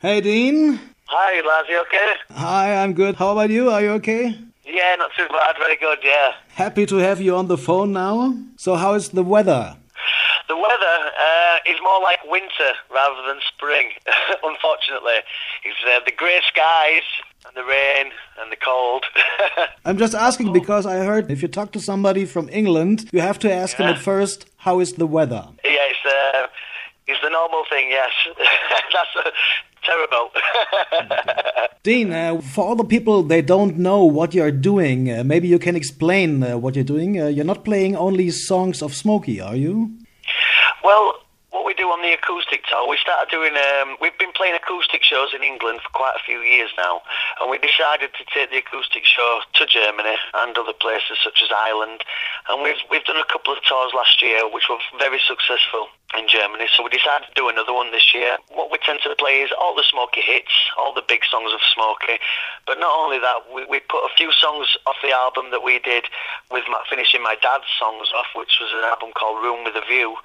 Hey, Dean. Hi, lads, you okay? Hi, I'm good. How about you? Are you okay? Yeah, not too bad, very good, yeah. Happy to have you on the phone now. So, how is the weather? The weather uh, is more like winter rather than spring, unfortunately. It's uh, the grey skies and the rain and the cold. I'm just asking because I heard if you talk to somebody from England, you have to ask them at first, how is the weather? yeah, it's, uh, it's the normal thing, yes. That's terrible. Dean, uh, for all the people they don't know what you're doing, uh, maybe you can explain uh, what you're doing. Uh, you're not playing only songs of Smokie, are you? Well, what we do on the acoustic tour, we started doing. Um, we've been playing acoustic shows in England for quite a few years now, and we decided to take the acoustic show to Germany and other places such as Ireland. And we've we've done a couple of tours last year, which were very successful in Germany. So we decided to do another one this year. What we tend to play is all the Smokie hits, all the big songs of Smokie. But not only that, we, we put a few songs off the album that we did with my, finishing my dad's songs off, which was an album called Room with a View.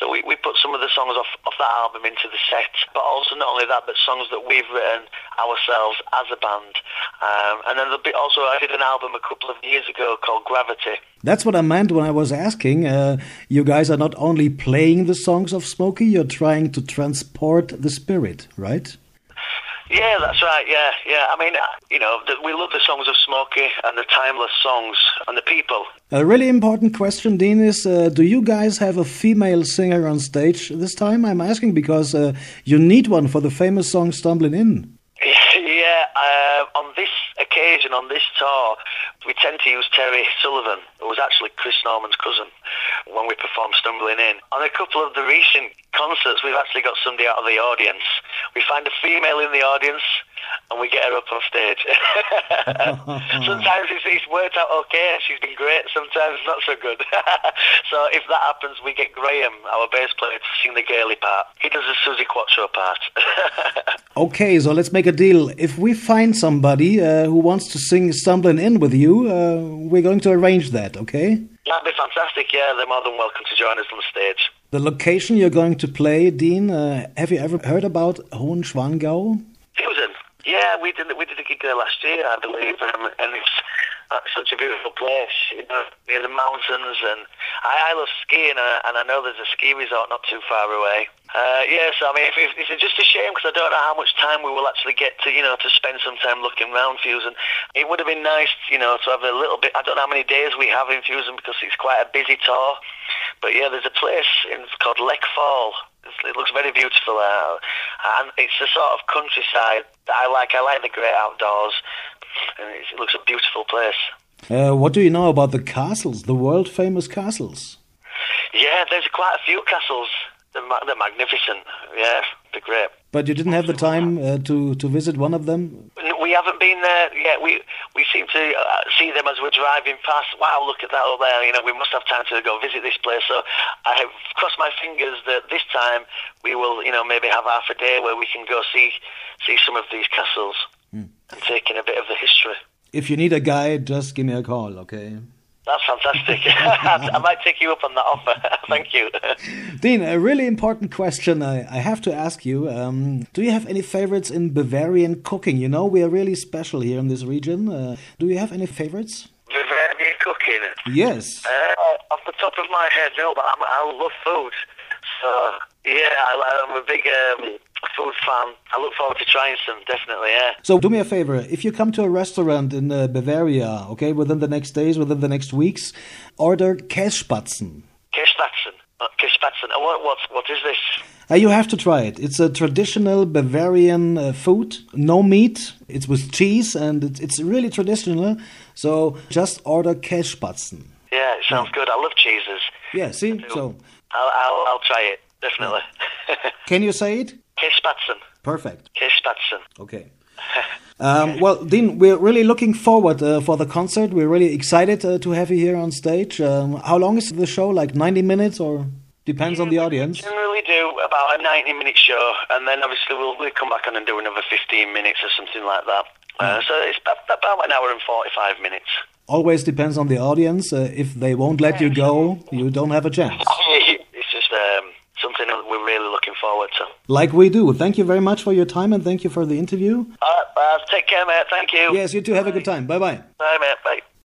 So we, we put some of the songs off, off that album into the set. But also not only that, but songs that we've written ourselves as a band. Um, and then there'll be also I did an album a couple of years ago called Gravity. That's what I meant when I was asking. Uh, you guys are not only playing the songs of Smokie, you're trying to transport the spirit, right? Yeah, that's right. Yeah, yeah. I mean, uh, you know, the, we love the songs of Smokie and the timeless songs and the people. A really important question, Dean, is uh, do you guys have a female singer on stage this time? I'm asking because uh, you need one for the famous song Stumbling In. Uh, on this occasion, on this tour, we tend to use Terry Sullivan, who was actually Chris Norman's cousin, when we perform Stumbling In. On a couple of the recent concerts, we've actually got somebody out of the audience. We find a female in the audience, and we get her up on stage. Sometimes it's, it's worked out okay, she's been great, sometimes not so good. so if that happens, we get Graham, our bass player, to sing the girly part. He does the Suzi Quatro part. Okay, so let's make a deal. If we find somebody uh, who wants to sing Stumbling In with you, uh, we're going to arrange that, okay? That'd be fantastic, yeah. They're more than welcome to join us on stage. The location you're going to play, Dean, uh, have you ever heard about Hohenschwangau? Susan, yeah, we did we did a gig there last year, I believe, um, and it's uh, such a beautiful place, you know, near the mountains, and I, I love skiing, uh, and I know there's a ski resort not too far away. Uh, yeah, so I mean, if, if, it's just a shame because I don't know how much time we will actually get to, you know, to spend some time looking around Füssen. It would have been nice, you know, to have a little bit. I don't know how many days we have in Füssen because it's quite a busy tour. But yeah, there's a place in, called Lake Fall. It looks very beautiful there, and it's the sort of countryside that I like. I like the great outdoors, and it looks a beautiful place. Uh, what do you know about the castles, the world famous castles? Yeah, there's quite a few castles. They're, they're magnificent. Yeah, they're great. But you didn't have the time uh, to, to visit one of them? We haven't been there yet. We we seem to uh, see them as we're driving past. Wow, look at that up there. You know, we must have time to go visit this place. So I have crossed my fingers that this time we will, you know, maybe have half a day where we can go see see some of these castles and take in a bit of the history. If you need a guide, just give me a call, okay? That's fantastic. I might take you up on that offer. Thank you. Dean, a really important question I, I have to ask you. Um, do you have any favorites in Bavarian cooking? You know, we are really special here in this region. Uh, do you have any favorites? Bavarian cooking. Yes. Uh, off the top of my head, no, but I'm, I love food. So, yeah, I, I'm a big um, food fan. I look forward to trying some, definitely, yeah. So do me a favor. If you come to a restaurant in uh, Bavaria, okay, within the next days, within the next weeks, order Kässpatzen. Kirchspatzen. Uh, Kirchspatzen. Uh, what, what, what is this? Uh, you have to try it. It's a traditional Bavarian uh, food, no meat. It's with cheese, and it's, it's really traditional. So just order Kässpatzen. Yeah, it sounds good. I love cheeses. Yeah, see? So I'll, I'll, I'll try it, definitely. can you say it? Kirchspatzen. Perfect. Kirchspatzen. Okay. Um, well, Dean, we're really looking forward uh, for the concert. We're really excited uh, to have you here on stage. Um, how long is the show? Like 90 minutes or depends on the audience? generally do about a 90 minute show, and then obviously we'll, we'll come back on and do another 15 minutes or something like that. Uh, so it's about, about an hour and 45 minutes. Always depends on the audience. Uh, if they won't let you go, you don't have a chance. It's just um, something that we're really looking forward to. Like we do. Thank you very much for your time and thank you for the interview. All right, uh, take care, mate. Thank you. Yes, you too. Have a good time. Bye bye. Bye.